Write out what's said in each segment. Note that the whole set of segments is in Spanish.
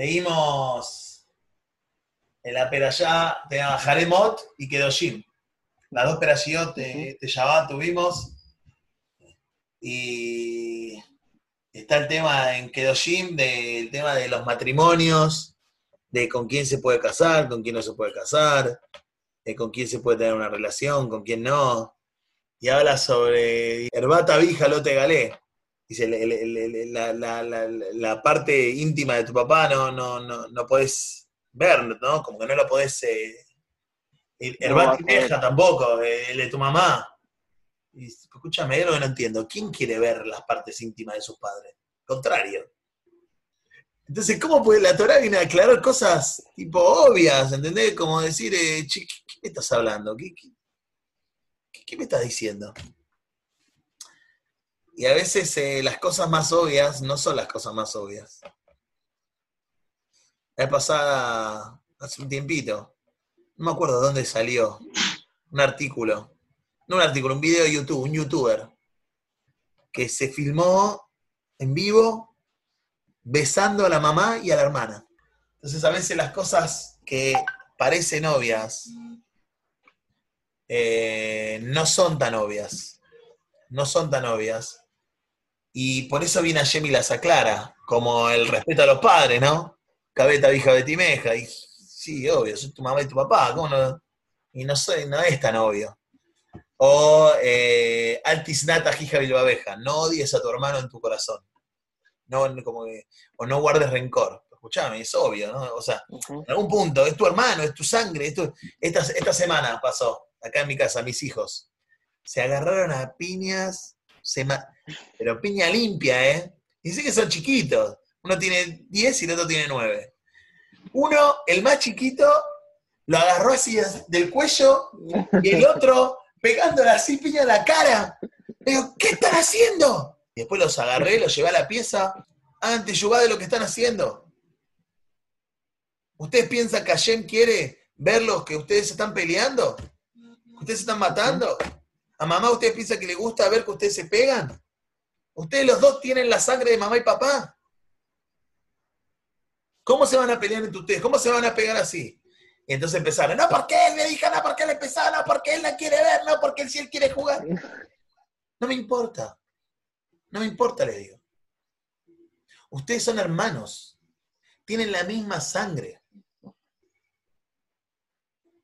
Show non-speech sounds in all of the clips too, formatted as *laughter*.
Leímos en la Perayá de Jaremot y Kedoshim. Las dos Perayot de, de Shabbat tuvimos. Y está el tema en Kedoshim del tema de los matrimonios, de con quién se puede casar, con quién no se puede casar, de con quién se puede tener una relación, con quién no. Y habla sobre Herbata Vija Lote Galé. Dice, la, la, la, la, parte íntima de tu papá no, no, no, no podés ver, ¿no? Como que no lo podés... Eh, Vieja tampoco, el de tu mamá. Y, escúchame, lo que no entiendo. ¿Quién quiere ver las partes íntimas de sus padres? Contrario. Entonces, ¿cómo puede la Torah viene a aclarar cosas tipo obvias? ¿Entendés? Como decir, eh, ¿qué, me estás hablando? ¿Qué, qué, me estás diciendo? Y a veces eh, las cosas más obvias no son las cosas más obvias. La pasada, hace un tiempito, no me acuerdo dónde salió, un artículo no un artículo, un video de YouTube, un youtuber, que se filmó en vivo besando a la mamá y a la hermana. Entonces a veces las cosas que parecen obvias eh, no son tan obvias. No son tan obvias. Y por eso viene a y las aclara, como el respeto a los padres, ¿no? Cabeta, hija, betimeja. Y sí, obvio, soy tu mamá y tu papá, ¿cómo no? Y no, soy, no es tan obvio. O eh, Altisnata Jija Bilbabeja, no odies a tu hermano en tu corazón. No, como o no guardes rencor. Escuchame, es obvio, ¿no? O sea, en algún punto, es tu hermano, es tu sangre. esta, esta semana pasó, acá en mi casa, mis hijos. Se agarraron a piñas, pero piña limpia, ¿eh? Dice que son chiquitos. Uno tiene 10 y el otro tiene 9. Uno, el más chiquito, lo agarró así del cuello y el otro pegándole así piña a la cara. Le digo, ¿qué están haciendo? Después los agarré, los llevé a la pieza. Antes, de lo que están haciendo. ¿Ustedes piensan que Hashem quiere verlos que ustedes están peleando? ¿Ustedes se están matando? ¿A mamá ustedes piensan que le gusta ver que ustedes se pegan? ¿Ustedes los dos tienen la sangre de mamá y papá? ¿Cómo se van a pelear entre ustedes? ¿Cómo se van a pegar así? Y entonces empezaron, no, porque él me dijo, no, porque él empezó, no, porque él la quiere ver, no, porque él sí él quiere jugar. No me importa. No me importa, le digo. Ustedes son hermanos. Tienen la misma sangre.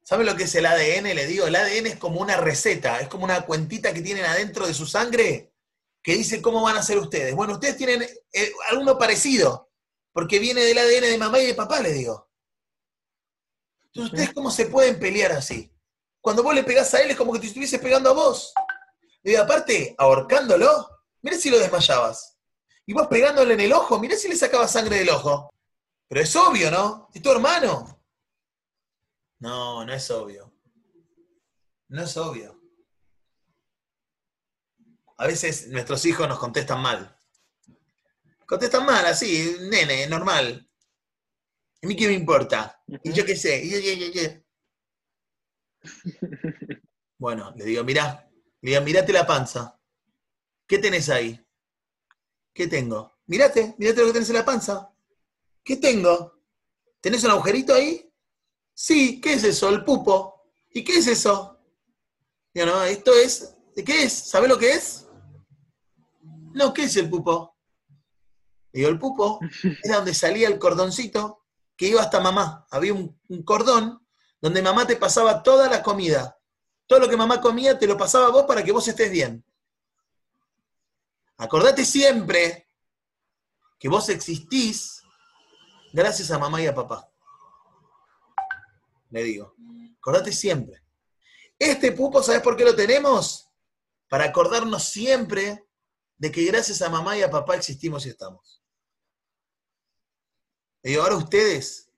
¿Saben lo que es el ADN? Le digo, el ADN es como una receta, es como una cuentita que tienen adentro de su sangre que dice cómo van a ser ustedes. Bueno, ustedes tienen eh, alguno parecido, porque viene del ADN de mamá y de papá, le digo. Entonces, ¿ustedes cómo se pueden pelear así? Cuando vos le pegás a él es como que te estuviese pegando a vos. Y aparte, ahorcándolo, mira si lo desmayabas. Y vos pegándole en el ojo, mira si le sacabas sangre del ojo. Pero es obvio, ¿no? Es tu hermano. No, no es obvio. No es obvio. A veces nuestros hijos nos contestan mal. Contestan mal, así, nene, normal. ¿A mí qué me importa? Y yo qué sé. *laughs* bueno, le digo, mirá, le digo, mirate la panza. ¿Qué tenés ahí? ¿Qué tengo? Mirate, mirate lo que tenés en la panza. ¿Qué tengo? ¿Tenés un agujerito ahí? Sí, ¿qué es eso? El pupo. ¿Y qué es eso? Digo, no, esto es. ¿De qué es? ¿Sabés lo que es? No, ¿qué es el pupo? Digo, el pupo *laughs* era donde salía el cordoncito que iba hasta mamá. Había un, cordón donde mamá te pasaba toda la comida. Todo lo que mamá comía te lo pasaba a vos para que vos estés bien. Acordate siempre que vos existís gracias a mamá y a papá. Le digo. Acordate siempre. Este pupo, ¿sabes por qué lo tenemos? Para acordarnos siempre de que gracias a mamá y a papá existimos y estamos. Le digo, ahora ustedes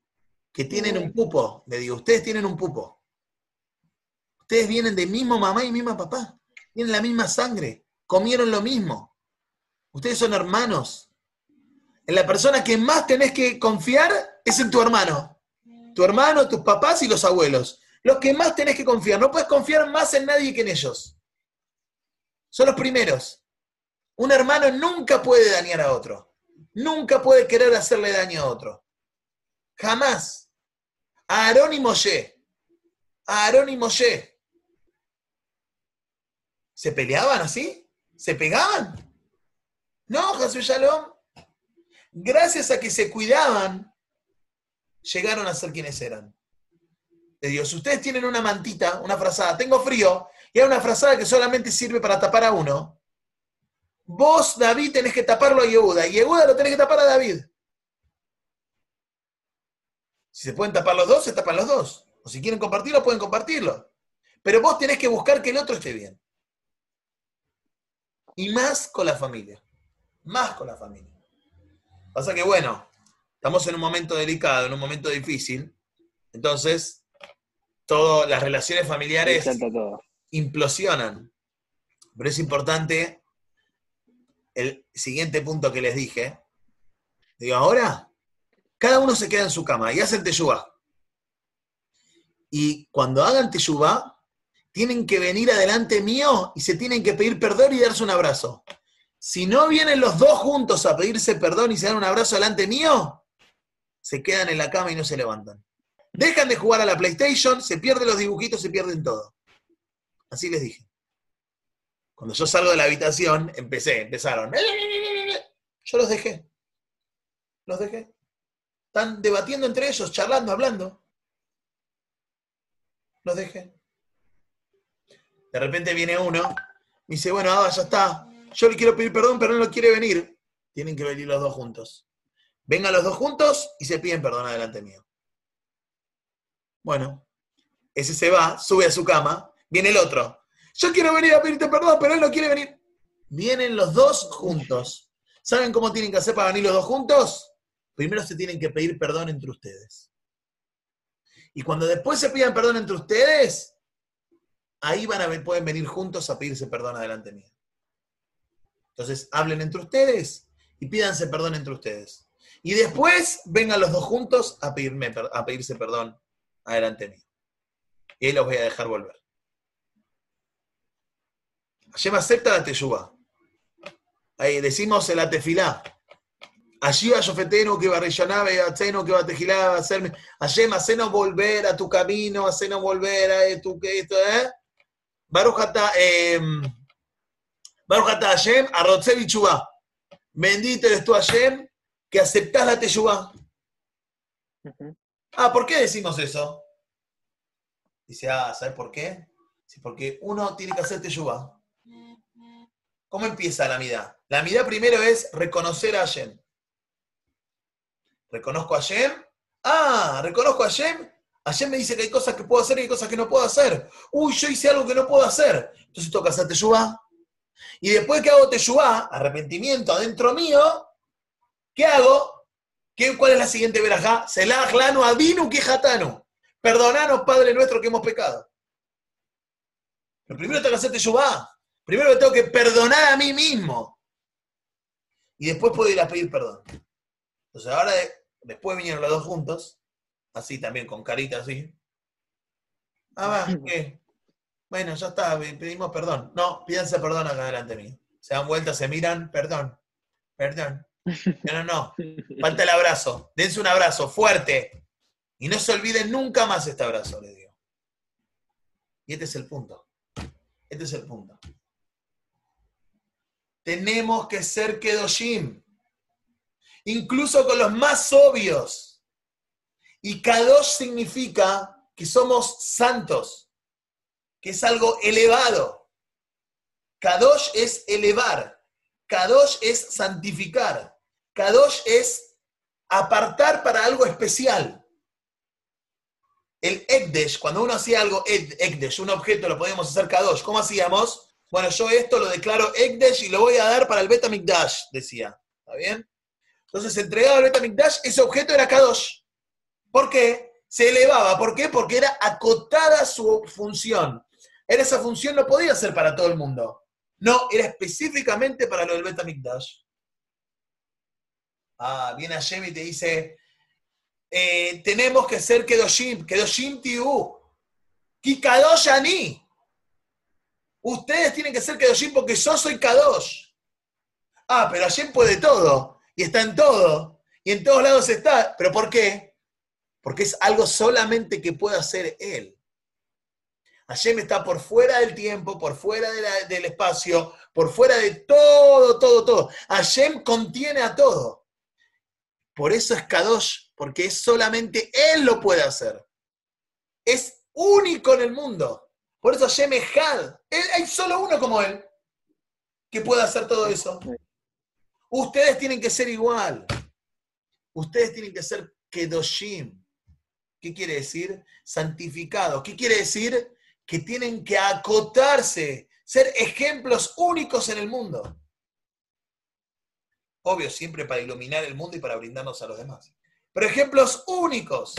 que tienen un pupo, le digo, ustedes tienen un pupo. Ustedes vienen de mismo mamá y misma papá. Tienen la misma sangre. Comieron lo mismo. Ustedes son hermanos. En la persona que más tenés que confiar es en tu hermano. Tu hermano, tus papás y los abuelos. Los que más tenés que confiar. No puedes confiar más en nadie que en ellos. Son los primeros. Un hermano nunca puede dañar a otro nunca puede querer hacerle daño a otro. Jamás. Aarón y Moshe. Aarón y Moshe. ¿Se peleaban así? ¿Se pegaban? No, Jesús Shalom. Gracias a que se cuidaban, llegaron a ser quienes eran. De Dios, ustedes tienen una mantita, una frazada, tengo frío, y hay una frazada que solamente sirve para tapar a uno. Vos, David, tenés que taparlo a Yehuda, y Yehuda lo tenés que tapar a David. Si se pueden tapar los dos, se tapan los dos. O si quieren compartirlo, pueden compartirlo. Pero vos tenés que buscar que el otro esté bien. Y más con la familia. Más con la familia. Pasa que, bueno, estamos en un momento delicado, en un momento difícil. Entonces, todas las relaciones familiares implosionan. Pero es importante el siguiente punto que les dije. Digo, ahora, cada uno se queda en su cama y hacen teyubá. Y cuando hagan teyubá, tienen que venir adelante mío y se tienen que pedir perdón y darse un abrazo. Si no vienen los dos juntos a pedirse perdón y se dan un abrazo delante mío, se quedan en la cama y no se levantan. Dejan de jugar a la PlayStation, se pierden los dibujitos, se pierden todo. Así les dije. Cuando yo salgo de la habitación, empecé, empezaron. Yo los dejé. Los dejé. Están debatiendo entre ellos, charlando, hablando. Los dejé. De repente viene uno y dice, bueno, ya está. Yo le quiero pedir perdón, pero no quiere venir. Tienen que venir los dos juntos. Vengan los dos juntos y se piden perdón adelante mío. Bueno, ese se va, sube a su cama, viene el otro. Yo quiero venir a pedirte perdón, pero él no quiere venir. Vienen los dos juntos. ¿Saben cómo tienen que hacer para venir los dos juntos? Primero se tienen que pedir perdón entre ustedes. Y cuando después se pidan perdón entre ustedes, ahí van a pueden venir juntos a pedirse perdón adelante mío. Entonces, hablen entre ustedes y pídanse perdón entre ustedes. Y después vengan los dos juntos a, pedirme, a pedirse perdón adelante mío. Y ahí los voy a dejar volver. Hashem acepta la teyuba. Ahí decimos el atefilá. Allí va Yofeteno que va que va tejilá, va hacerme. Hashem, hacenos volver a tu camino, hacenos volver a tu que esto, ¿eh? Baruch eh, Baruch Hashem, Arrotze Bichubá. Bendito eres tú, Hashem, que aceptás la teyuba. Ah, ¿por qué decimos eso? Dice, ah, ¿sabes por qué? Sí, porque uno tiene que hacer teyuba. ¿Cómo empieza la mida? La mida primero es reconocer a Hashem. ¿Reconozco a Hashem? Ah, ¿reconozco a Hashem? Hashem me dice que hay cosas que puedo hacer y hay cosas que no puedo hacer. Uy, yo hice algo que no puedo hacer. Entonces toca hacer teyuba. Y después que hago teyuba, arrepentimiento adentro mío, ¿qué hago? ¿Cuál es la siguiente verajá? Selah lano adinu quejatano. Perdonanos, Padre nuestro, que hemos pecado. Pero primero tengo que hacer teyubá. Primero me tengo que perdonar a mí mismo. Y después puedo ir a pedir perdón. Entonces ahora, después vinieron los dos juntos, así también, con carita así. Ah, va, ¿qué? Bueno, ya está, pedimos perdón. No, pídanse perdón acá delante mío. Se dan vueltas, se miran, perdón, perdón. No, no, no. Falta el abrazo. Dense un abrazo fuerte. Y no se olviden nunca más este abrazo, le digo. Y este es el punto. Este es el punto. Tenemos que ser Kedoshim. Incluso con los más obvios. Y Kadosh significa que somos santos, que es algo elevado. Kadosh es elevar. Kadosh es santificar. Kadosh es apartar para algo especial. El Ekdesh, cuando uno hacía algo Ekdesh, un objeto, lo podíamos hacer Kadosh. ¿Cómo hacíamos? Bueno, yo esto lo declaro Ekdesh y lo voy a dar para el Betamikdash, decía. ¿Está bien? Entonces, entregado al Betamikdash, ese objeto era Kadosh. ¿Por qué? Se elevaba. ¿Por qué? Porque era acotada su función. Era esa función no podía ser para todo el mundo. No, era específicamente para lo del Betamikdash. Ah, viene Hashem y te dice, eh, tenemos que ser Kedoshim, Kedoshim Tiu, Kikadosh Ani. Ustedes tienen que ser Kedoshim porque yo soy Kadosh. Ah, pero Hashem puede todo, y está en todo, y en todos lados está. ¿Pero por qué? porque es algo solamente que puede hacer Él. Hashem está por fuera del tiempo, por fuera del espacio, por fuera de todo, todo, todo. Hashem contiene a todo. Por eso es Kadosh, porque solamente Él lo puede hacer. Es único en el mundo. Por eso Hashem es Had. Hay solo uno como Él que pueda hacer todo eso. Ustedes tienen que ser igual. Ustedes tienen que ser Kedoshim. ¿Qué quiere decir? Santificados. ¿Qué quiere decir? Que tienen que acotarse, ser ejemplos únicos en el mundo. Obvio, siempre para iluminar el mundo y para brindarnos a los demás. Pero ejemplos únicos.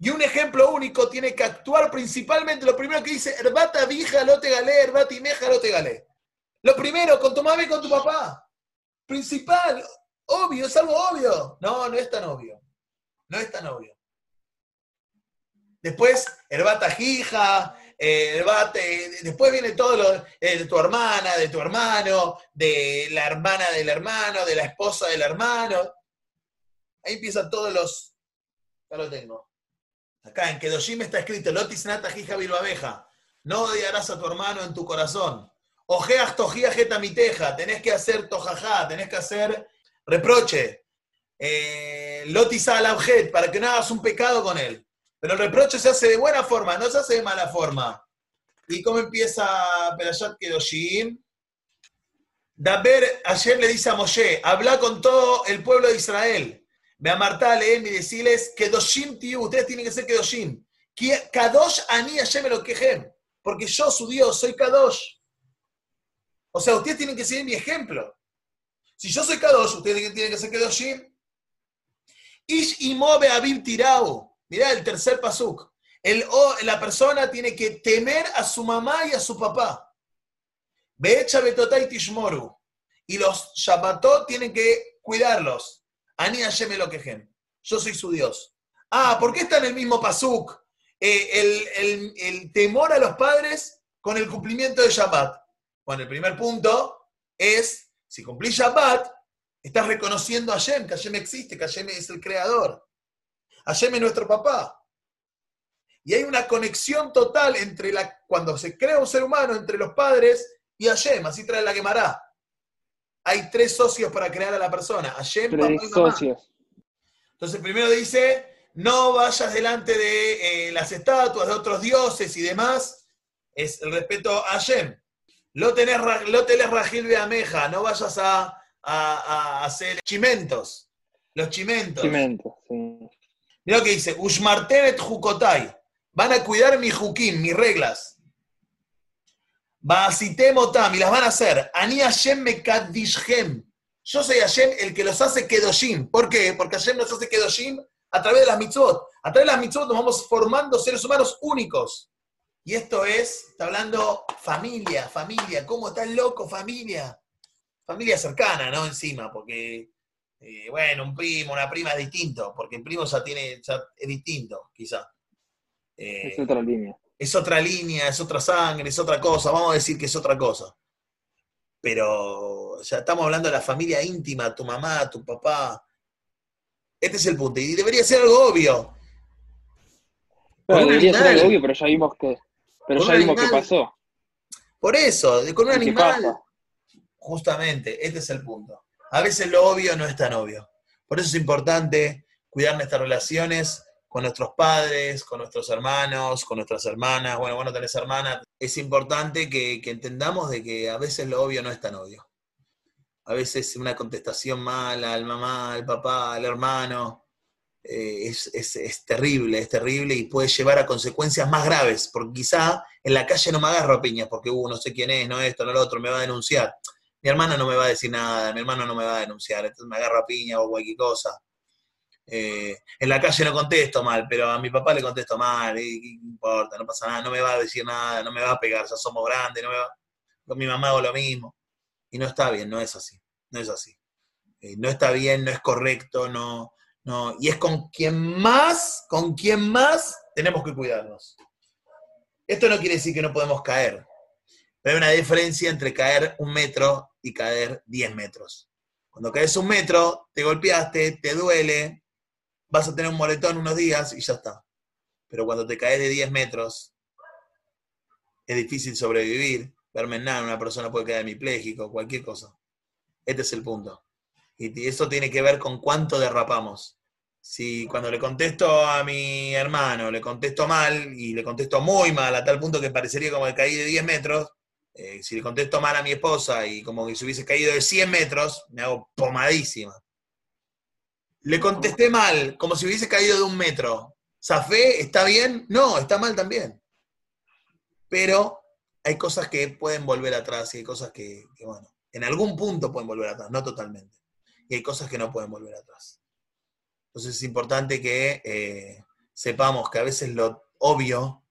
Y un ejemplo único tiene que actuar principalmente, lo primero que dice, herbata vija lo te galé, herbata y meja lo te galé. Lo primero, con tu mamá y con tu papá. Principal, obvio, es algo obvio. No, no es tan obvio. No es tan obvio. Después, herbata jija, eh, después viene todo lo de tu hermana, de tu hermano, de la hermana del hermano, de la esposa del hermano. Ahí empiezan todos los. Ya lo tengo. Acá en Kedoshim está escrito, Lotis nata jija abeja. No odiarás a tu hermano en tu corazón. Ojeas tojía miteja. Tenés que hacer tojajá, tenés que hacer reproche. Eh, Lotis al para que no hagas un pecado con él. Pero el reproche se hace de buena forma, no se hace de mala forma. ¿Y cómo empieza Perashat Kedoshim? Daber ayer le dice a Moshe, habla con todo el pueblo de Israel. Ve a Marta, y decirles, Kedoshim tiu, ustedes tienen que ser Kedoshim. Kadosh ani me lo quejem, porque yo, su Dios, soy Kadosh. O sea, ustedes tienen que seguir mi ejemplo. Si yo soy Kadosh, ustedes tienen que ser Kedoshim. Ish imobe abib tirao. Mirá el tercer pasuk. El, la persona tiene que temer a su mamá y a su papá. Beecha betotay tishmoru. Y los Shabbatot tienen que cuidarlos. Ani Hashem Elokehem. Yo soy su Dios. Ah, ¿por qué está en el mismo pasuk? Eh, el, temor a los padres con el cumplimiento de Shabbat. Bueno, el primer punto es, si cumplís Shabbat, estás reconociendo a Hashem, que Hashem existe, que Hashem es el creador. Hashem es nuestro papá. Y hay una conexión total entre la, cuando se crea un ser humano, entre los padres y Hashem, así trae la quemará hay tres socios para crear a la persona. Hashem, papá y mamá. socios. Entonces primero dice, no vayas delante de eh, las estatuas de otros dioses y demás. Es el respeto a Hashem. Lo tenés, lo tenés Rajil Beameja, no vayas a, hacer chimentos. Los chimentos. Chimentos, sí. Mira lo que dice, Ushmartenet Jukotai. Van a cuidar mi jukim, mis reglas. Baasitemotam, y las van a hacer. Ani Hashem Mekadishhem. Yo soy Hashem el que los hace Kedoshim. ¿Por qué? Porque Hashem nos hace Kedoshim a través de las mitzvot. A través de las mitzvot nos vamos formando seres humanos únicos. Y esto es, está hablando familia, familia. ¿Cómo está el loco, familia? Familia cercana, ¿no? Encima, porque, eh, bueno, un primo, una prima es distinto, porque el primo ya tiene, ya es distinto, quizá. es otra línea es otra línea, es otra sangre, es otra cosa, vamos a decir que es otra cosa. Pero ya estamos hablando de la familia íntima, tu mamá, tu papá. Este es el punto. Y debería ser algo obvio. debería ser algo obvio, pero ya vimos que, pero ya vimos que pasó. Por eso, con un animal. Justamente, este es el punto. A veces lo obvio no es tan obvio. Por eso es importante cuidar nuestras relaciones con nuestros padres, con nuestros hermanos, con nuestras hermanas. Bueno, bueno, tenés hermanas. Es importante que, entendamos de que a veces lo obvio no es tan obvio. A veces una contestación mala al mamá, al papá, al hermano, eh, es, terrible, es terrible y puede llevar a consecuencias más graves, porque quizá en la calle no me agarro piñas porque, uh, no sé quién es, no esto, no lo otro, me va a denunciar. Mi hermana no me va a decir nada, mi hermano no me va a denunciar, entonces me agarro a piña o cualquier cosa eh, en la calle no contesto mal, pero a mi papá le contesto mal, y, no importa, no pasa nada, no me va a decir nada, no me va a pegar, ya somos grandes, no me va, con mi mamá hago lo mismo. Y no está bien, no es así, no es así. Eh, no está bien, no es correcto, no, no, y es con quien más, con quien más tenemos que cuidarnos. Esto no quiere decir que no podemos caer, pero hay una diferencia entre caer un metro y caer diez metros. Cuando caes un metro, te golpeaste, te duele, vas a tener un moretón unos días y ya está. Pero cuando te caes de 10 metros, es difícil sobrevivir. Verme en nada, una persona puede quedar hemipléjico, cualquier cosa. Este es el punto. Y eso tiene que ver con cuánto derrapamos. Si cuando le contesto a mi hermano, le contesto mal y le contesto muy mal, a tal punto que parecería como que caí de 10 metros, eh, si le contesto mal a mi esposa y como que se hubiese caído de 100 metros, me hago pomadísima. Le contesté mal, como si hubiese caído de un metro. ¿Zafé? ¿Está bien? No, está mal también. Pero hay cosas que pueden volver atrás y hay cosas que, bueno, en algún punto pueden volver atrás, no totalmente. Y hay cosas que no pueden volver atrás. Entonces es importante que eh, sepamos que a veces lo obvio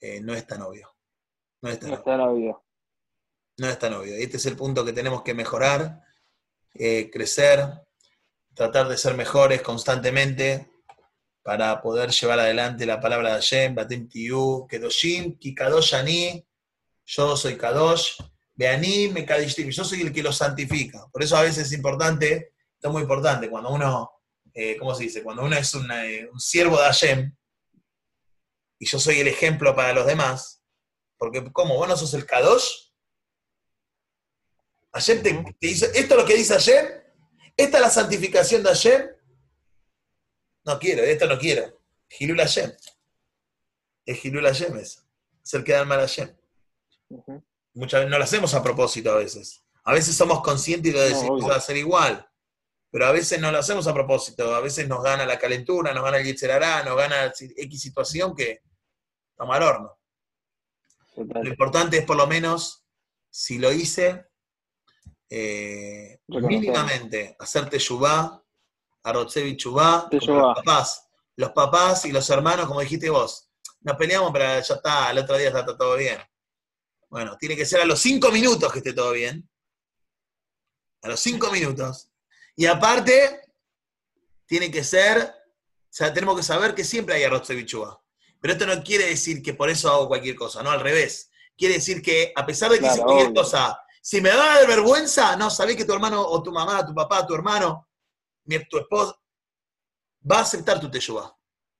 eh, no es tan obvio. No es tan, obvio. No es tan obvio. Y este es el punto que tenemos que mejorar, eh, crecer, tratar de ser mejores constantemente para poder llevar adelante la palabra de Hashem, Batim Tiyu, Kedoshim, Kikadosh yo soy Kadosh, Beanim, Mekadishtim, yo soy el que lo santifica. Por eso a veces es importante, esto es muy importante, cuando uno, eh, ¿cómo se dice? Cuando uno es eh, un siervo de Hashem, y yo soy el ejemplo para los demás, porque ¿cómo? ¿Vos no sos el Kadosh? Hashem te, dice, esto es lo que dice Hashem, esta es la santificación de Hashem, no quiero, esto no quiero. Gilul Hashem. Es Gilul Hashem eso. Es el que da el mal Hashem. Muchas veces no lo hacemos a propósito a veces. A veces somos conscientes y lo decimos a hacer igual. Pero a veces no lo hacemos a propósito. A veces nos gana la calentura, nos gana el yitzerará, nos gana X situación que estamos al horno. Lo importante es por lo menos, si lo hice, eh, mínimamente hacerte yubá, a Chubá, los papás. Los papás y los hermanos, como dijiste vos, nos peleamos, pero ya está, el otro día está, todo bien. Bueno, tiene que ser a los cinco minutos que esté todo bien. A los cinco minutos. Y aparte, tiene que ser, o sea, tenemos que saber que siempre hay arroz de Pero esto no quiere decir que por eso hago cualquier cosa, no, al revés. Quiere decir que a pesar de que hice cualquier cosa, si me da vergüenza, no, sabés que tu hermano o tu mamá, tu papá, tu hermano tu esposa va a aceptar tu teshuvah,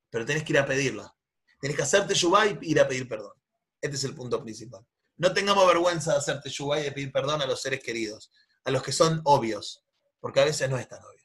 pero tenés que ir a pedirla. Tenés que hacer teshuvah y ir a pedir perdón. Este es el punto principal. No tengamos vergüenza de hacer teshuvah y de pedir perdón a los seres queridos, a los que son obvios, porque a veces no es tan obvio.